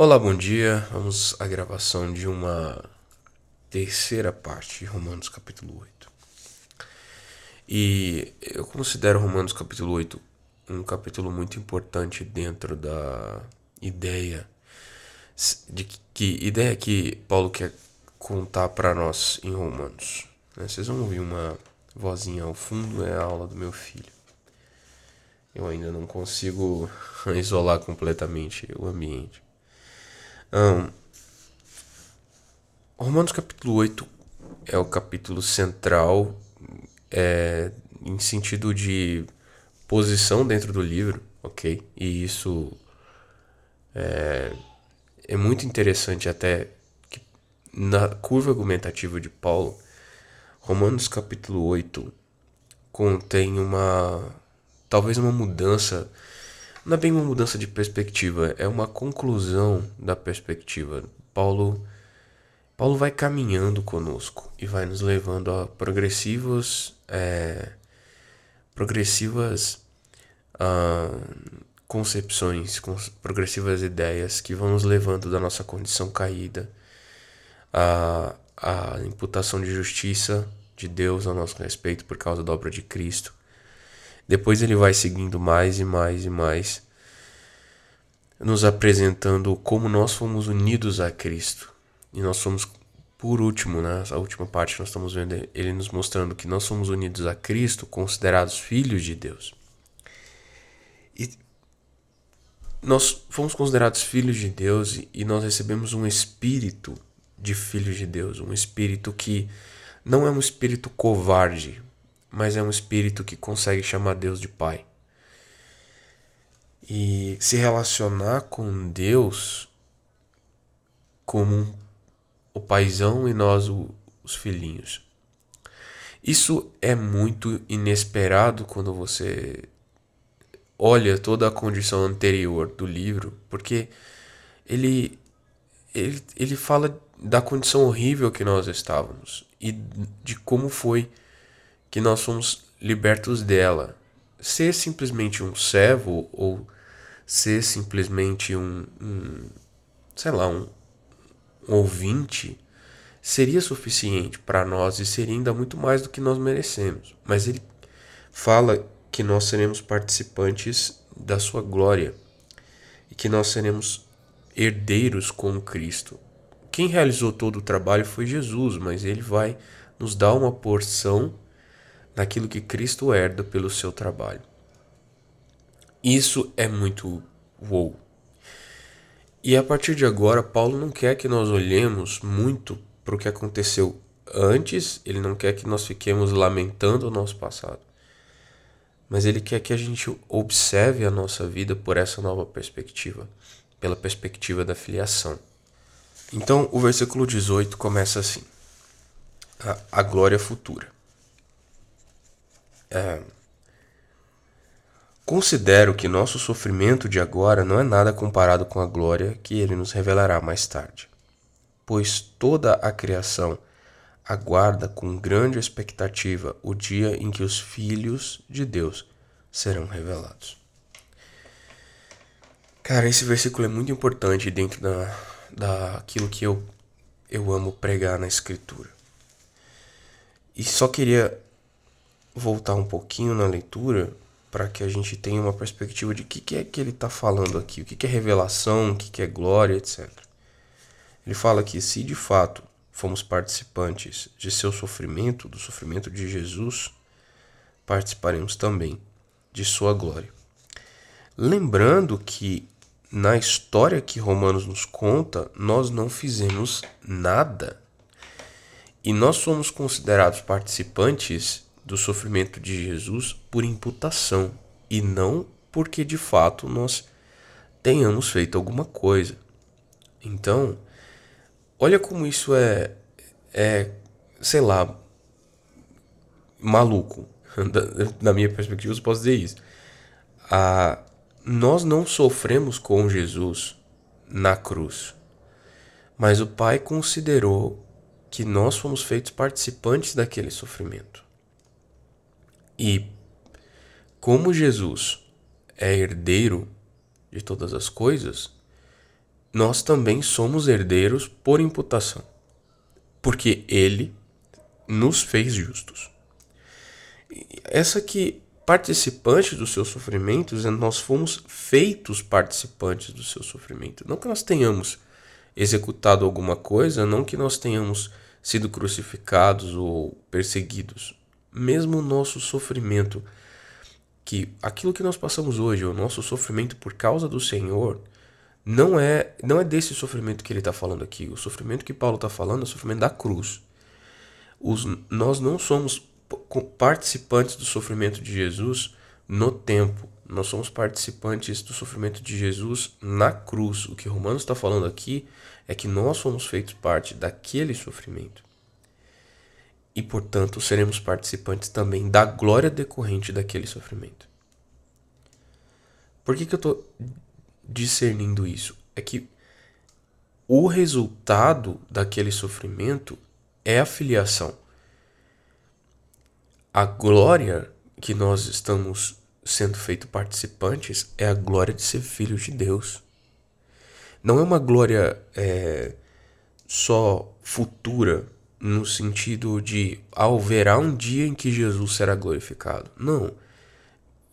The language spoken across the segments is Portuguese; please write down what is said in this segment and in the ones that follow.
Olá, bom dia. Vamos à gravação de uma terceira parte de Romanos capítulo 8. E eu considero Romanos capítulo 8 um capítulo muito importante dentro da ideia de que ideia que Paulo quer contar para nós em Romanos. Né? Vocês vão ouvir uma vozinha ao fundo, é a aula do meu filho. Eu ainda não consigo isolar completamente o ambiente. Um, Romanos capítulo 8 é o capítulo central é, em sentido de posição dentro do livro, ok? E isso é, é muito interessante até que na curva argumentativa de Paulo, Romanos capítulo 8 contém uma talvez uma mudança, não é bem uma mudança de perspectiva, é uma conclusão da perspectiva. Paulo Paulo vai caminhando conosco e vai nos levando a progressivos é, progressivas uh, concepções, progressivas ideias que vão nos levando da nossa condição caída à, imputação de justiça de Deus a nosso respeito por causa da obra de Cristo. Depois ele vai seguindo mais e mais e mais, nos apresentando como nós fomos unidos a Cristo. E nós somos por último, né, a última parte nós estamos vendo ele nos mostrando que nós somos unidos a Cristo, considerados filhos de Deus. E nós fomos considerados filhos de Deus e nós recebemos um espírito de filhos de Deus, um espírito que não é um espírito covarde, mas é um espírito que consegue chamar Deus de Pai. E se relacionar com Deus como o paizão e nós o, os filhinhos. Isso é muito inesperado quando você olha toda a condição anterior do livro, porque ele, ele, ele fala da condição horrível que nós estávamos e de como foi que nós fomos libertos dela. Ser simplesmente um servo ou ser simplesmente um, um sei lá, um, ouvinte seria suficiente para nós e seria ainda muito mais do que nós merecemos. Mas ele fala que nós seremos participantes da sua glória e que nós seremos herdeiros com Cristo. Quem realizou todo o trabalho foi Jesus, mas ele vai nos dar uma porção daquilo que Cristo herda pelo seu trabalho. Isso é muito wow. E a partir de agora, Paulo não quer que nós olhemos muito para o que aconteceu antes, ele não quer que nós fiquemos lamentando o nosso passado. Mas ele quer que a gente observe a nossa vida por essa nova perspectiva, pela perspectiva da filiação. Então, o versículo 18 começa assim: a, a glória futura. É, Considero que nosso sofrimento de agora não é nada comparado com a glória que ele nos revelará mais tarde, pois toda a criação aguarda com grande expectativa o dia em que os filhos de Deus serão revelados. Cara, esse versículo é muito importante dentro da, daquilo que eu, eu amo pregar na Escritura. E só queria voltar um pouquinho na leitura para que a gente tenha uma perspectiva de o que, que é que ele está falando aqui, o que, que é revelação, o que, que é glória, etc. Ele fala que se de fato fomos participantes de seu sofrimento, do sofrimento de Jesus, participaremos também de sua glória. Lembrando que na história que Romanos nos conta, nós não fizemos nada. E nós somos considerados participantes do sofrimento de Jesus por imputação e não porque de fato nós tenhamos feito alguma coisa. Então, olha como isso é, é sei lá, maluco. Da, minha perspectiva, eu posso dizer isso. Ah, nós não sofremos com Jesus na cruz, mas o Pai considerou que nós fomos feitos participantes daquele sofrimento. E como Jesus é herdeiro de todas as coisas, nós também somos herdeiros por imputação, porque ele nos fez justos. Essa que participantes dos seus sofrimentos, nós fomos feitos participantes do seu sofrimento. Não que nós tenhamos executado alguma coisa, não que nós tenhamos sido crucificados ou perseguidos. Mesmo o nosso sofrimento, que aquilo que nós passamos hoje, o nosso sofrimento por causa do Senhor, não é não é desse sofrimento que ele está falando aqui. O sofrimento que Paulo está falando é o sofrimento da cruz. Os, nós não somos participantes do sofrimento de Jesus no tempo. Nós somos participantes do sofrimento de Jesus na cruz. O que Romanos está falando aqui é que nós fomos feitos parte daquele sofrimento. E, portanto, seremos participantes também da glória decorrente daquele sofrimento. Por que, que eu estou discernindo isso? É que o resultado daquele sofrimento é a filiação. A glória que nós estamos sendo feito participantes é a glória de ser filhos de Deus. Não é uma glória é, só futura, no sentido de haverá um dia em que Jesus será glorificado. Não.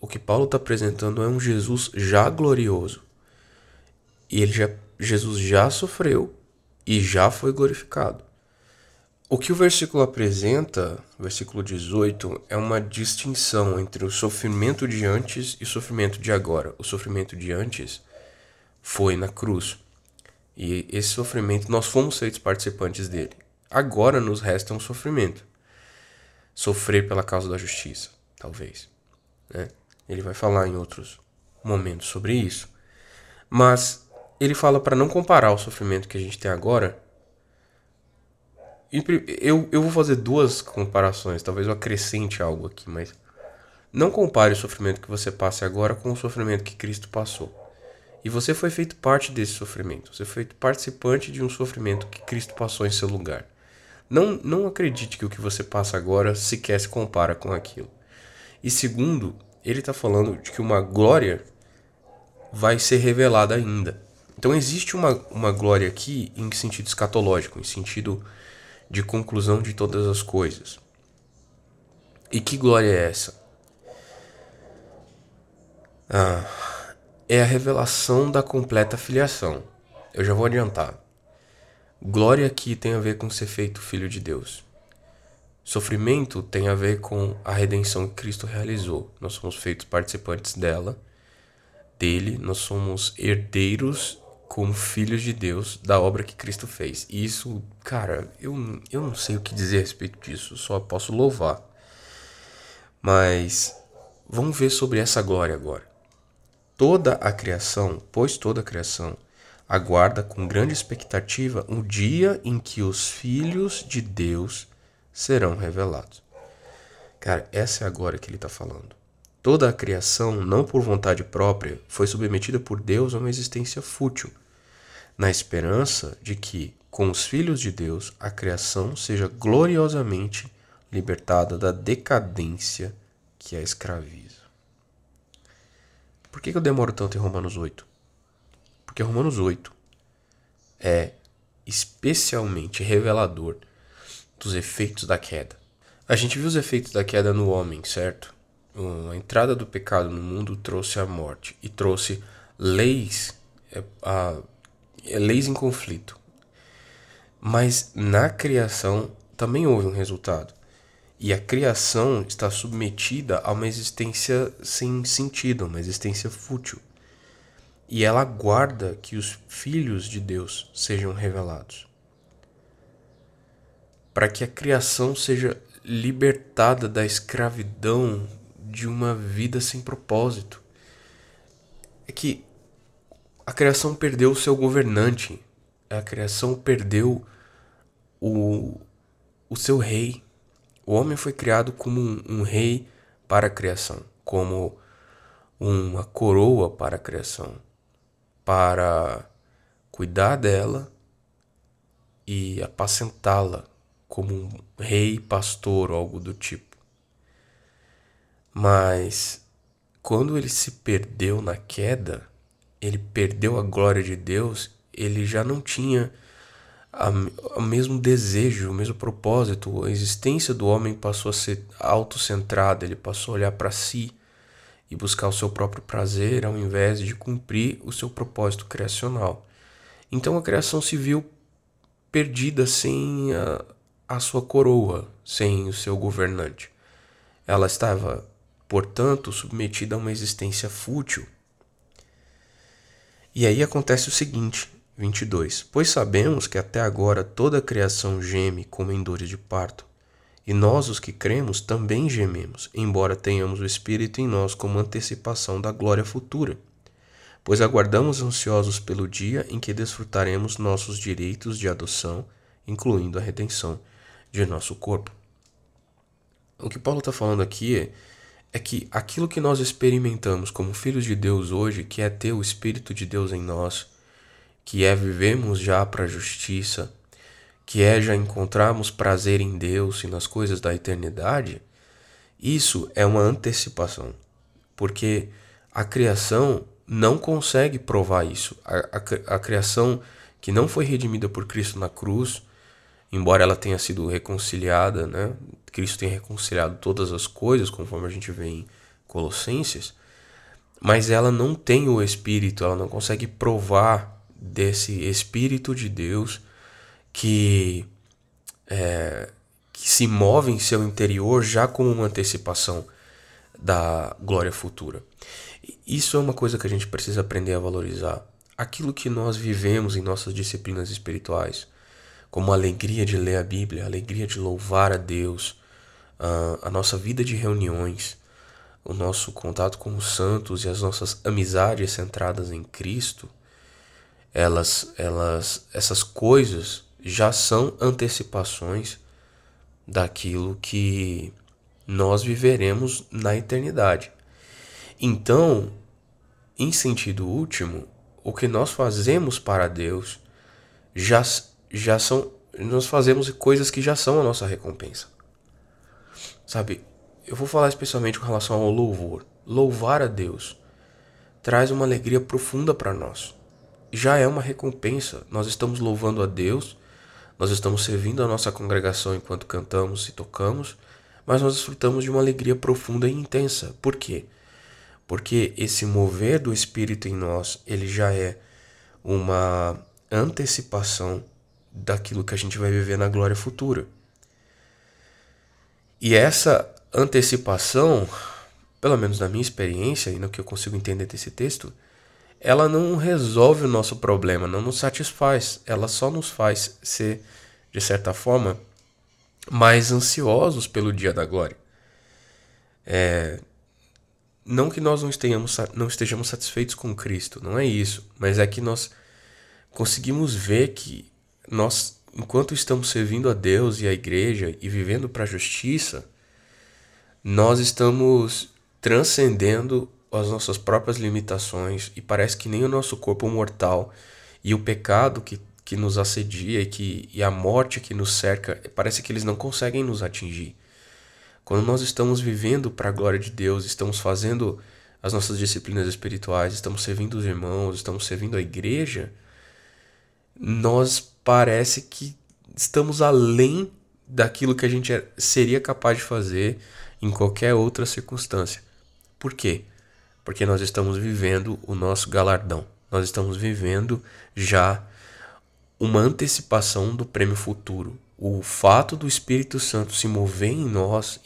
O que Paulo está apresentando é um Jesus já glorioso. E ele já, Jesus já sofreu e já foi glorificado. O que o versículo apresenta, versículo 18, é uma distinção entre o sofrimento de antes e o sofrimento de agora. O sofrimento de antes foi na cruz. E esse sofrimento, nós fomos feitos participantes dele. Agora nos resta um sofrimento. Sofrer pela causa da justiça, talvez. Né? Ele vai falar em outros momentos sobre isso. Mas ele fala para não comparar o sofrimento que a gente tem agora eu, eu vou fazer duas comparações, talvez eu acrescente algo aqui, mas não compare o sofrimento que você passe agora com o sofrimento que Cristo passou. E você foi feito parte desse sofrimento, você foi participante de um sofrimento que Cristo passou em seu lugar. Não, não acredite que o que você passa agora sequer se compara com aquilo. E segundo, ele está falando de que uma glória vai ser revelada ainda. Então existe uma, uma glória aqui em sentido escatológico, em sentido de conclusão de todas as coisas. E que glória é essa? Ah, é a revelação da completa filiação. Eu já vou adiantar. Glória aqui tem a ver com ser feito filho de Deus. Sofrimento tem a ver com a redenção que Cristo realizou. Nós somos feitos participantes dela, dele, nós somos herdeiros como filhos de Deus da obra que Cristo fez. E isso, cara, eu, eu não sei o que dizer a respeito disso, só posso louvar. Mas vamos ver sobre essa glória agora. Toda a criação, pois toda a criação, aguarda com grande expectativa o dia em que os filhos de Deus serão revelados. Cara, essa é a glória que ele está falando. Toda a criação, não por vontade própria, foi submetida por Deus a uma existência fútil, na esperança de que, com os filhos de Deus, a criação seja gloriosamente libertada da decadência que a escraviza. Por que eu demoro tanto em Romanos 8? Porque Romanos 8 é especialmente revelador dos efeitos da queda. A gente viu os efeitos da queda no homem, certo? a entrada do pecado no mundo trouxe a morte e trouxe leis, é, a, é, leis em conflito. Mas na criação também houve um resultado. E a criação está submetida a uma existência sem sentido, uma existência fútil. E ela aguarda que os filhos de Deus sejam revelados. Para que a criação seja libertada da escravidão de uma vida sem propósito. É que a criação perdeu o seu governante, a criação perdeu o, o seu rei. O homem foi criado como um, um rei para a criação, como uma coroa para a criação, para cuidar dela e apacentá-la como um rei pastor ou algo do tipo. Mas quando ele se perdeu na queda, ele perdeu a glória de Deus ele já não tinha o mesmo desejo, o mesmo propósito. A existência do homem passou a ser autocentrada, ele passou a olhar para si e buscar o seu próprio prazer ao invés de cumprir o seu propósito criacional. Então a criação se viu perdida sem a, a sua coroa, sem o seu governante. Ela estava, portanto, submetida a uma existência fútil. E aí acontece o seguinte: 22. Pois sabemos que até agora toda a criação geme como em dores de parto. E nós, os que cremos, também gememos, embora tenhamos o Espírito em nós como antecipação da glória futura. Pois aguardamos ansiosos pelo dia em que desfrutaremos nossos direitos de adoção, incluindo a redenção de nosso corpo. O que Paulo está falando aqui é, é que aquilo que nós experimentamos como filhos de Deus hoje, que é ter o Espírito de Deus em nós, que é vivemos já para a justiça, que é já encontrarmos prazer em Deus e nas coisas da eternidade, isso é uma antecipação, porque a criação não consegue provar isso. A, a, a, criação que não foi redimida por Cristo na cruz, embora ela tenha sido reconciliada, né? Cristo tenha reconciliado todas as coisas, conforme a gente vê em Colossenses, mas ela não tem o Espírito, ela não consegue provar desse Espírito de Deus que, é, que se move em seu interior já como uma antecipação da glória futura. Isso é uma coisa que a gente precisa aprender a valorizar. Aquilo que nós vivemos em nossas disciplinas espirituais, como a alegria de ler a Bíblia, a alegria de louvar a Deus, a nossa vida de reuniões, o nosso contato com os santos e as nossas amizades centradas em Cristo, elas, elas, essas coisas já são antecipações daquilo que nós viveremos na eternidade. Então, em sentido último, o que nós fazemos para Deus já, já são. Nós fazemos coisas que já são a nossa recompensa. Sabe, eu vou falar especialmente com relação ao louvor. Louvar a Deus traz uma alegria profunda para nós já é uma recompensa. Nós estamos louvando a Deus, nós estamos servindo a nossa congregação enquanto cantamos e tocamos, mas nós desfrutamos de uma alegria profunda e intensa. Por quê? Porque esse mover do Espírito em nós, ele já é uma antecipação daquilo que a gente vai viver na glória futura. E essa antecipação, pelo menos na minha experiência e no que eu consigo entender desse texto, ela não resolve o nosso problema, não nos satisfaz. Ela só nos faz ser, de certa forma, mais ansiosos pelo dia da glória. É, não que nós não, estejamos, não estejamos satisfeitos com Cristo, não é isso, mas é que nós conseguimos ver que nós, enquanto estamos servindo a Deus e a igreja e vivendo para a justiça, nós estamos transcendendo as nossas próprias limitações e parece que nem o nosso corpo mortal e o pecado que, que nos assedia e, que, e a morte que nos cerca, parece que eles não conseguem nos atingir. Quando nós estamos vivendo para a glória de Deus, estamos fazendo as nossas disciplinas espirituais, estamos servindo os irmãos, estamos servindo a igreja, nós parece que estamos além daquilo que a gente é, seria capaz de fazer em qualquer outra circunstância. Por quê? Porque nós estamos vivendo o nosso galardão. Nós estamos vivendo já uma antecipação do prêmio futuro. O fato do Espírito Santo se mover em nós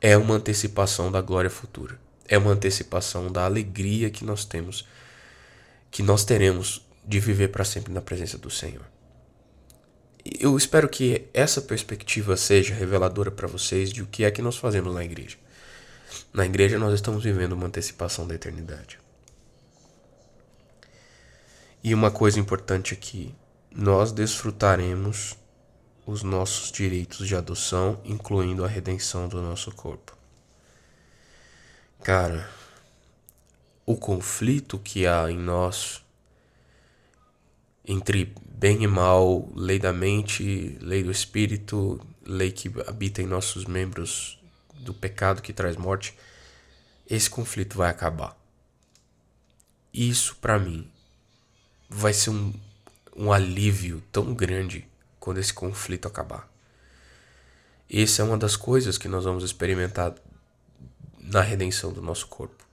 é uma antecipação da glória futura. É uma antecipação da alegria que nós temos, que nós teremos de viver para sempre na presença do Senhor. Eu espero que essa perspectiva seja reveladora para vocês de o que é que nós fazemos na igreja. Na igreja nós estamos vivendo uma antecipação da eternidade. E uma coisa importante aqui, nós desfrutaremos os nossos direitos de adoção, incluindo a redenção do nosso corpo. Cara, o conflito que há em nós entre bem e mal, lei da mente, lei do espírito, lei que habita em nossos membros do pecado que traz morte, esse conflito vai acabar. Isso para mim vai ser um, um alívio tão grande quando esse conflito acabar. Essa é uma das coisas que nós vamos experimentar na redenção do nosso corpo.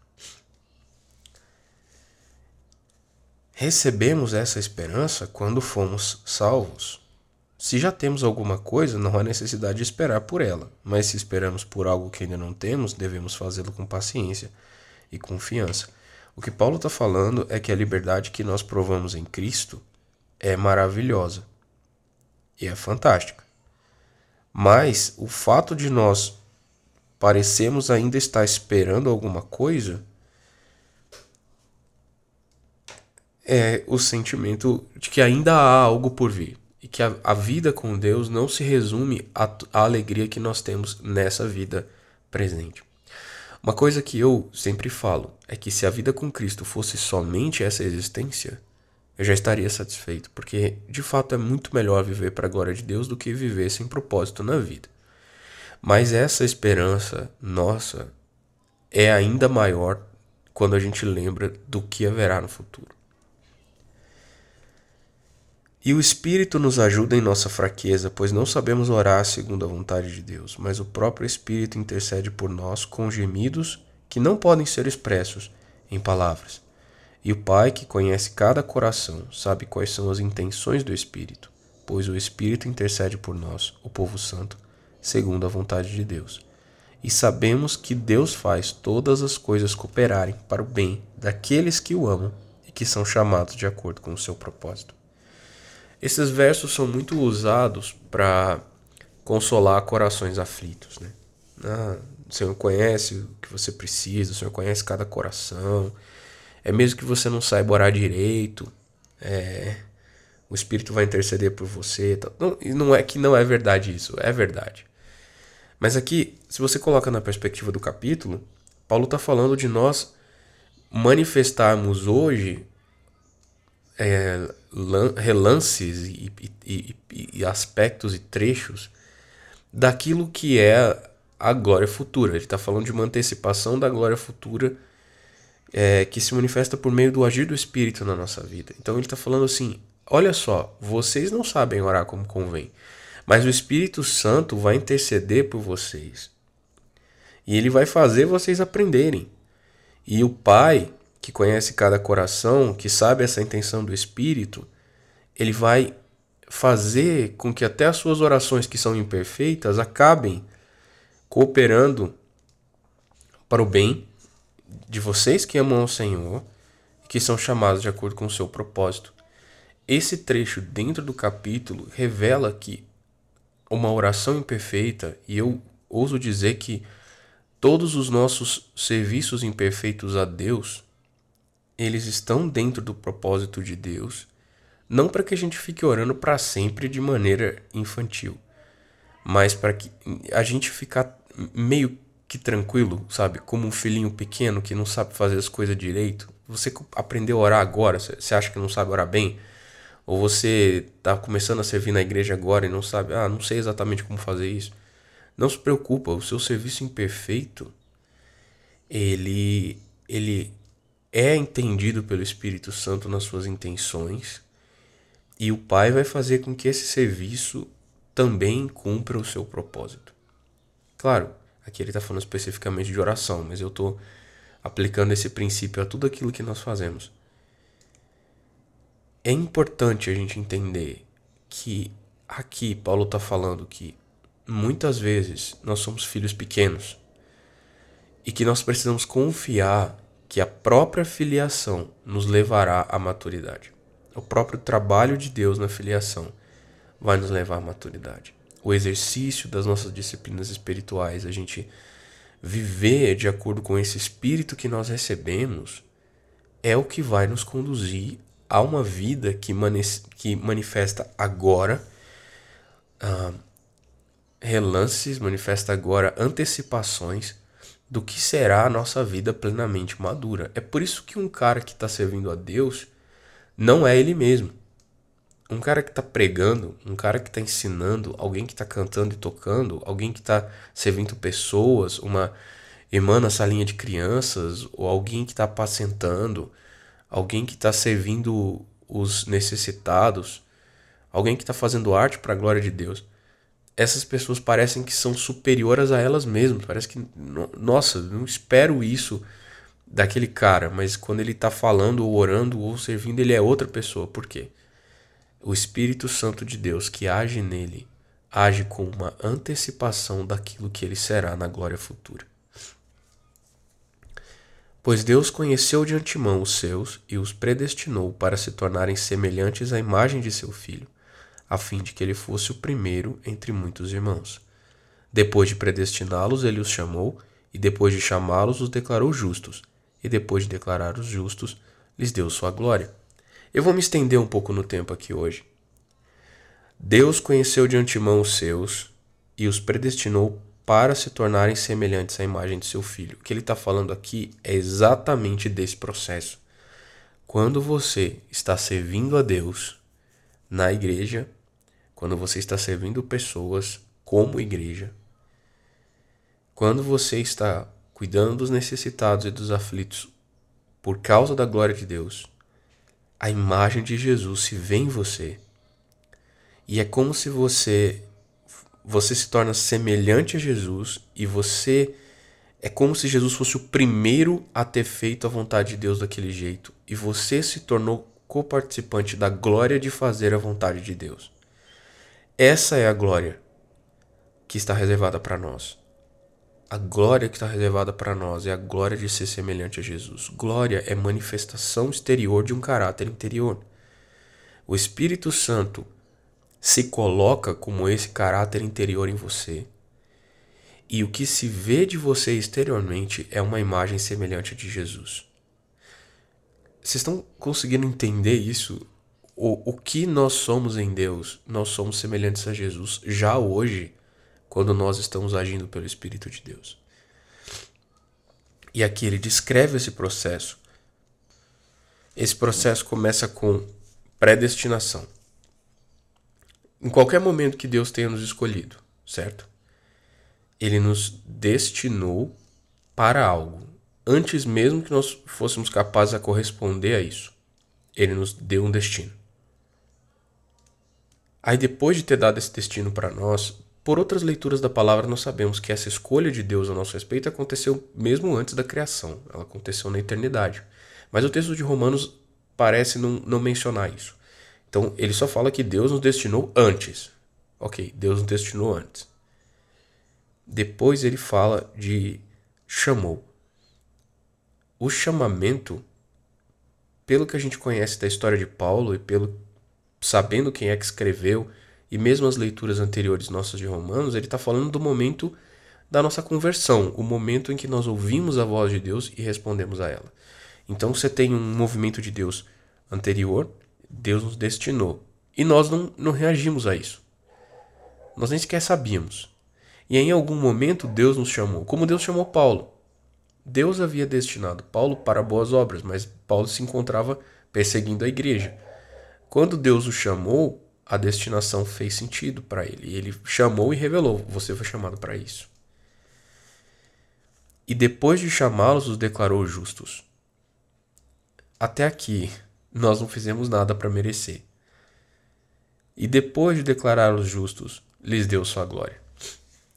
Recebemos essa esperança quando fomos salvos. Se já temos alguma coisa, não há necessidade de esperar por ela, mas se esperamos por algo que ainda não temos, devemos fazê-lo com paciência e confiança. O que Paulo está falando é que a liberdade que nós provamos em Cristo é maravilhosa e é fantástica. Mas o fato de nós parecemos ainda estar esperando alguma coisa é o sentimento de que ainda há algo por vir e que a, a vida com Deus não se resume à, à alegria que nós temos nessa vida presente. Uma coisa que eu sempre falo é que se a vida com Cristo fosse somente essa existência, eu já estaria satisfeito, porque de fato é muito melhor viver para a glória de Deus do que viver sem propósito na vida. Mas essa esperança nossa é ainda maior quando a gente lembra do que haverá no futuro. E o Espírito nos ajuda em nossa fraqueza, pois não sabemos orar segundo a vontade de Deus, mas o próprio Espírito intercede por nós com gemidos que não podem ser expressos em palavras. E o Pai, que conhece cada coração, sabe quais são as intenções do Espírito, pois o Espírito intercede por nós, o povo santo, segundo a vontade de Deus. E sabemos que Deus faz todas as coisas cooperarem para o bem daqueles que o amam e que são chamados de acordo com o seu propósito. Esses versos são muito usados para consolar corações aflitos. Né? Ah, o Senhor conhece o que você precisa, o Senhor conhece cada coração. É mesmo que você não saiba orar direito, é, o Espírito vai interceder por você. Não, não é que não é verdade isso, é verdade. Mas aqui, se você coloca na perspectiva do capítulo, Paulo está falando de nós manifestarmos hoje é, relances e, e, e, e, aspectos e trechos daquilo que é a glória futura. Ele está falando de uma antecipação da glória futura é, que se manifesta por meio do agir do Espírito na nossa vida. Então ele está falando assim: olha só, vocês não sabem orar como convém, mas o Espírito Santo vai interceder por vocês. E ele vai fazer vocês aprenderem. E o Pai que conhece cada coração, que sabe essa intenção do Espírito, ele vai fazer com que até as suas orações que são imperfeitas acabem cooperando para o bem de vocês que amam o Senhor e que são chamados de acordo com o seu propósito. Esse trecho dentro do capítulo revela que uma oração imperfeita, e eu ouso dizer que todos os nossos serviços imperfeitos a Deus eles estão dentro do propósito de Deus, não para que a gente fique orando para sempre de maneira infantil, mas para que a gente ficar meio que tranquilo, sabe? Como um filhinho pequeno que não sabe fazer as coisas direito. Você aprendeu a orar agora, você acha que não sabe orar bem? Ou você está começando a servir na igreja agora e não sabe, ah, não sei exatamente como fazer isso. Não se preocupa, o seu serviço imperfeito, ele ele é entendido pelo Espírito Santo nas suas intenções, e o Pai vai fazer com que esse serviço também cumpra o seu propósito. Claro, aqui ele está falando especificamente de oração, mas eu estou aplicando esse princípio a tudo aquilo que nós fazemos. É importante a gente entender que aqui Paulo está falando que muitas vezes nós somos filhos pequenos e que nós precisamos confiar que a própria filiação nos levará à maturidade. O próprio trabalho de Deus na filiação vai nos levar à maturidade. O exercício das nossas disciplinas espirituais, a gente viver de acordo com esse espírito que nós recebemos, é o que vai nos conduzir a uma vida que, que manifesta agora uh, relances, manifesta agora antecipações do que será a nossa vida plenamente madura. É por isso que um cara que está servindo a Deus não é ele mesmo. Um cara que está pregando, um cara que está ensinando, alguém que está cantando e tocando, alguém que está servindo pessoas, uma irmã na salinha de crianças, ou alguém que está apacentando, alguém que está servindo os necessitados, alguém que está fazendo arte para a glória de Deus, essas pessoas parecem que são superiores a elas mesmas. Parece que, nossa, não espero isso daquele cara, mas quando ele está falando ou orando ou servindo, ele é outra pessoa. Por quê? O Espírito Santo de Deus que age nele age com uma antecipação daquilo que ele será na glória futura. Pois Deus conheceu de antemão os seus e os predestinou para se tornarem semelhantes à imagem de seu filho, a fim de que ele fosse o primeiro entre muitos irmãos. Depois de predestiná-los, ele os chamou, e depois de chamá-los, os declarou justos, e depois de declarar os justos, lhes deu sua glória. Eu vou me estender um pouco no tempo aqui hoje. Deus conheceu de antemão os seus e os predestinou para se tornarem semelhantes à imagem de seu filho. O que ele está falando aqui é exatamente desse processo. Quando você está servindo a Deus na igreja, quando você está servindo pessoas como igreja, quando você está cuidando dos necessitados e dos aflitos por causa da glória de Deus, a imagem de Jesus se vê em você e é como se você você se torna semelhante a Jesus e você é como se Jesus fosse o primeiro a ter feito a vontade de Deus daquele jeito e você se tornou coparticipante da glória de fazer a vontade de Deus. Essa é a glória que está reservada para nós. A glória que está reservada para nós é a glória de ser semelhante a Jesus. Glória é manifestação exterior de um caráter interior. O Espírito Santo se coloca como esse caráter interior em você. E o que se vê de você exteriormente é uma imagem semelhante a de Jesus. Vocês estão conseguindo entender isso? O, o que nós somos em Deus, nós somos semelhantes a Jesus já hoje, quando nós estamos agindo pelo Espírito de Deus. E aqui ele descreve esse processo. Esse processo começa com predestinação em qualquer momento que Deus tenha nos escolhido, certo? Ele nos destinou para algo, antes mesmo que nós fôssemos capazes a corresponder a isso. Ele nos deu um destino. Aí depois de ter dado esse destino para nós, por outras leituras da palavra nós sabemos que essa escolha de Deus a nosso respeito aconteceu mesmo antes da criação, ela aconteceu na eternidade. Mas o texto de Romanos parece não, não mencionar isso. Então ele só fala que Deus nos destinou antes. Ok, Deus nos destinou antes. Depois ele fala de chamou. O chamamento, pelo que a gente conhece da história de Paulo e pelo sabendo quem é que escreveu e mesmo as leituras anteriores nossas de Romanos, ele está falando do momento da nossa conversão, o momento em que nós ouvimos a voz de Deus e respondemos a ela. Então você tem um movimento de Deus anterior, Deus nos destinou. E nós não, não reagimos a isso. Nós nem sequer sabíamos. E em algum momento Deus nos chamou, como Deus chamou Paulo. Deus havia destinado Paulo para boas obras, mas Paulo se encontrava perseguindo a igreja. Quando Deus o chamou, a destinação fez sentido para ele. Ele chamou e revelou: Você foi chamado para isso. E depois de chamá-los, os declarou justos. Até aqui, nós não fizemos nada para merecer. E depois de declarar os justos, lhes deu sua glória.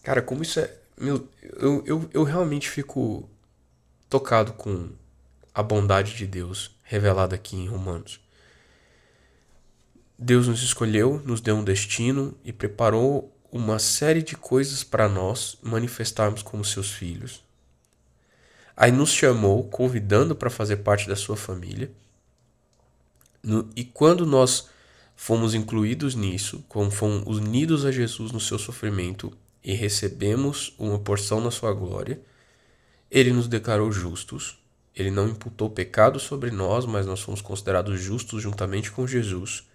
Cara, como isso é. Meu, eu, eu, eu realmente fico tocado com a bondade de Deus revelada aqui em Romanos. Deus nos escolheu, nos deu um destino e preparou uma série de coisas para nós manifestarmos como seus filhos. Aí nos chamou, convidando para fazer parte da sua família. No, e quando nós fomos incluídos nisso, como fomos unidos a Jesus no seu sofrimento e recebemos uma porção na sua glória, ele nos declarou justos. Ele não imputou pecado sobre nós, mas nós fomos considerados justos juntamente com Jesus.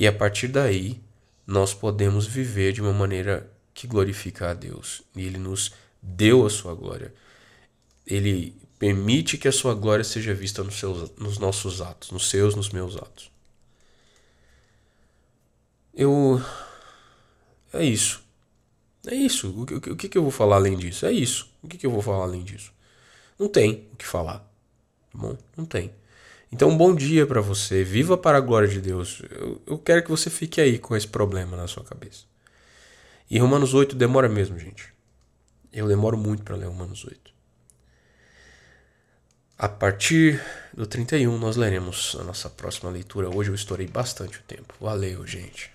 E a partir daí, nós podemos viver de uma maneira que glorifica a Deus. E ele nos deu a sua glória. Ele Permite que a sua glória seja vista nos, seus, nos nossos atos, nos seus, nos meus atos. Eu. É isso. É isso. O que, o que, eu vou falar além disso? É isso. O que, que eu vou falar além disso? Não tem o que falar. Tá bom? Não tem. Então, bom dia para você. Viva para a glória de Deus. Eu, eu quero que você fique aí com esse problema na sua cabeça. E Romanos 8 demora mesmo, gente. Eu demoro muito para ler Romanos 8. A partir do 31 nós leremos a nossa próxima leitura. Hoje eu estourei bastante o tempo. Valeu, gente.